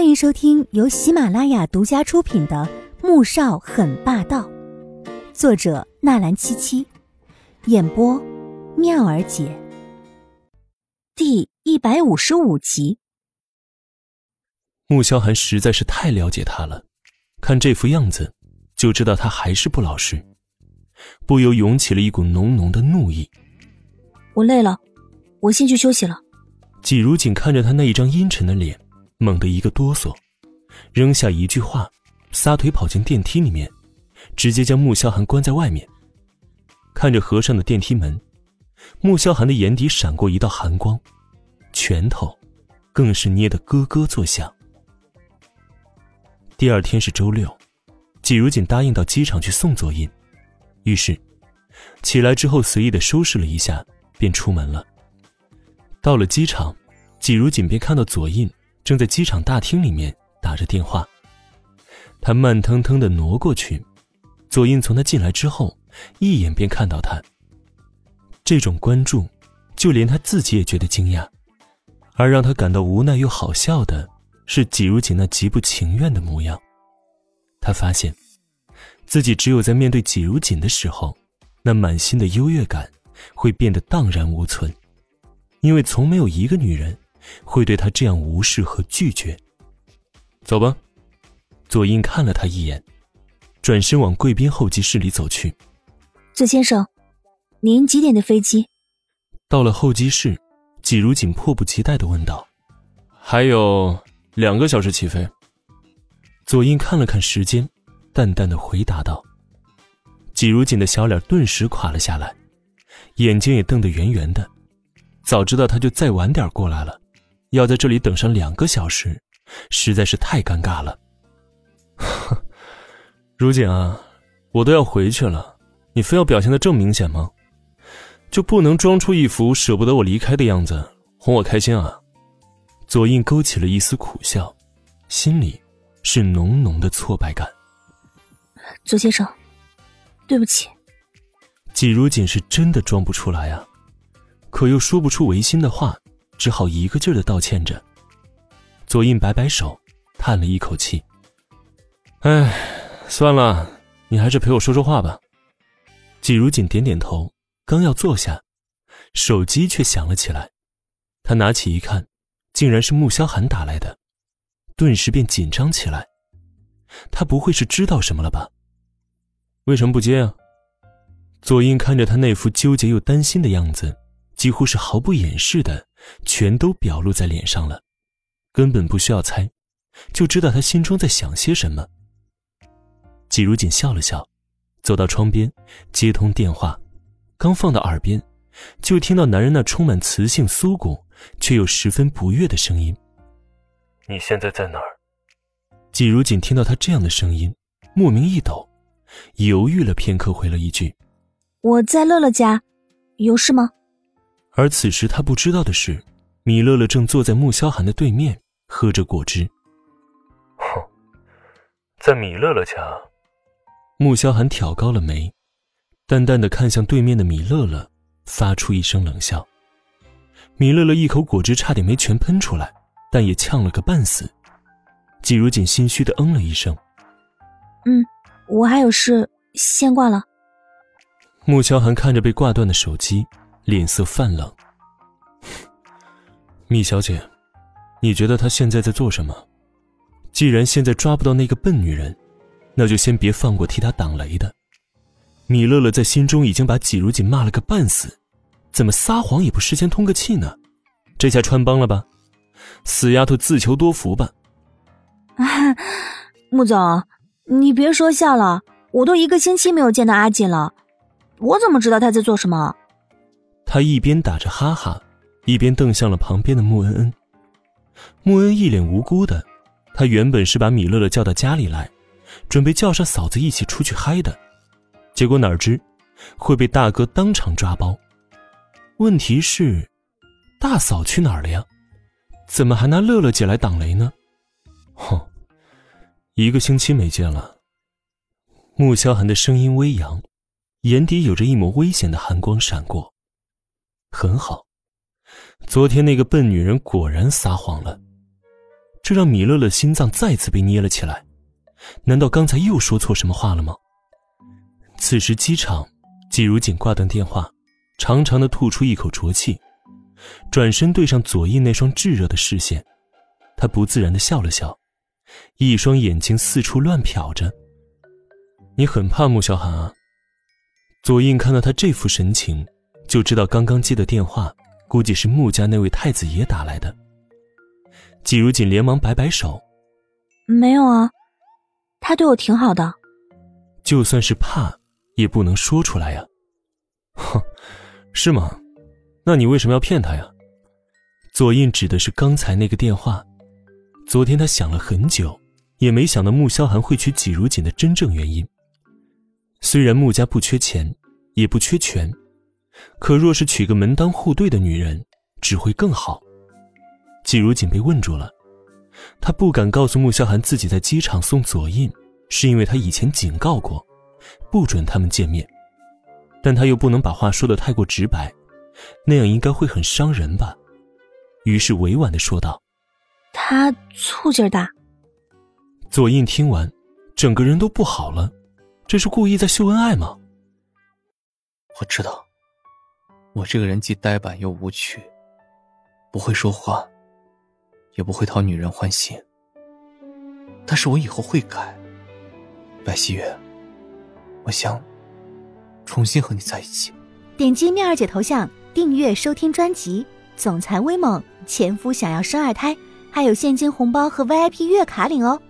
欢迎收听由喜马拉雅独家出品的《穆少很霸道》，作者纳兰七七，演播妙儿姐。第一百五十五集。穆萧寒实在是太了解他了，看这副样子，就知道他还是不老实，不由涌起了一股浓浓的怒意。我累了，我先去休息了。季如锦看着他那一张阴沉的脸，猛地一个哆嗦，扔下一句话，撒腿跑进电梯里面，直接将穆萧寒关在外面。看着合上的电梯门，穆萧寒的眼底闪过一道寒光，拳头更是捏得咯咯作响。第二天是周六，季如锦答应到机场去送左印，于是起来之后随意的收拾了一下，便出门了。到了机场，季如锦便看到左印正在机场大厅里面打着电话。他慢腾腾的挪过去，左印从他进来之后，一眼便看到他。这种关注，就连他自己也觉得惊讶，而让他感到无奈又好笑的是季如锦那极不情愿的模样。他发现，自己只有在面对季如锦的时候，那满心的优越感会变得荡然无存。因为从没有一个女人会对他这样无视和拒绝。走吧，左印看了他一眼，转身往贵宾候机室里走去。左先生，您几点的飞机？到了候机室，季如锦迫不及待的问道：“还有两个小时起飞。”左印看了看时间，淡淡的回答道。季如锦的小脸顿时垮了下来，眼睛也瞪得圆圆的。早知道他就再晚点过来了，要在这里等上两个小时，实在是太尴尬了。如锦啊，我都要回去了，你非要表现的这么明显吗？就不能装出一副舍不得我离开的样子，哄我开心啊？左印勾起了一丝苦笑，心里是浓浓的挫败感。左先生，对不起。季如锦是真的装不出来啊。可又说不出违心的话，只好一个劲儿的道歉着。左印摆摆手，叹了一口气：“哎，算了，你还是陪我说说话吧。”季如锦点点头，刚要坐下，手机却响了起来。他拿起一看，竟然是穆萧寒打来的，顿时便紧张起来。他不会是知道什么了吧？为什么不接啊？左印看着他那副纠结又担心的样子。几乎是毫不掩饰的，全都表露在脸上了，根本不需要猜，就知道他心中在想些什么。季如锦笑了笑，走到窗边，接通电话，刚放到耳边，就听到男人那充满磁性、酥骨却又十分不悦的声音：“你现在在哪儿？”季如锦听到他这样的声音，莫名一抖，犹豫了片刻，回了一句：“我在乐乐家，有事吗？”而此时他不知道的是，米乐乐正坐在穆萧寒的对面，喝着果汁。哼，在米乐乐家。穆萧寒挑高了眉，淡淡的看向对面的米乐乐，发出一声冷笑。米乐乐一口果汁差点没全喷出来，但也呛了个半死。季如锦心虚的嗯了一声：“嗯，我还有事，先挂了。”穆萧寒看着被挂断的手机。脸色泛冷，米小姐，你觉得他现在在做什么？既然现在抓不到那个笨女人，那就先别放过替他挡雷的。米乐乐在心中已经把季如锦骂了个半死，怎么撒谎也不事先通个气呢？这下穿帮了吧？死丫头自求多福吧！穆总，你别说笑了，我都一个星期没有见到阿锦了，我怎么知道他在做什么？他一边打着哈哈，一边瞪向了旁边的穆恩恩。穆恩一脸无辜的，他原本是把米乐乐叫到家里来，准备叫上嫂子一起出去嗨的，结果哪知会被大哥当场抓包。问题是，大嫂去哪儿了呀？怎么还拿乐乐姐来挡雷呢？哼，一个星期没见了。穆萧寒的声音微扬，眼底有着一抹危险的寒光闪过。很好，昨天那个笨女人果然撒谎了。这让米乐乐心脏再次被捏了起来。难道刚才又说错什么话了吗？此时机场，季如锦挂断电话，长长的吐出一口浊气，转身对上左印那双炙热的视线，他不自然的笑了笑，一双眼睛四处乱瞟着。你很怕穆萧寒啊？左印看到他这副神情，就知道刚刚接的电话估计是穆家那位太子爷打来的。季如锦连忙摆摆手：“没有啊，他对我挺好的。就算是怕，也不能说出来呀。”“哼，是吗？那你为什么要骗他呀？”左印指的是刚才那个电话。昨天他想了很久，也没想到穆萧寒会娶季如锦的真正原因。虽然穆家不缺钱，也不缺权，可若是娶个门当户对的女人，只会更好。季如锦被问住了，他不敢告诉穆萧寒自己在机场送左印，是因为他以前警告过，不准他们见面。但他又不能把话说的太过直白，那样应该会很伤人吧。于是委婉的说道：“他醋劲大。”左印听完，整个人都不好了。这是故意在秀恩爱吗？我知道，我这个人既呆板又无趣，不会说话，也不会讨女人欢心。但是我以后会改。白希月，我想重新和你在一起。点击妙儿姐头像订阅收听专辑《总裁威猛前夫想要生二胎》，还有现金红包和 VIP 月卡领哦。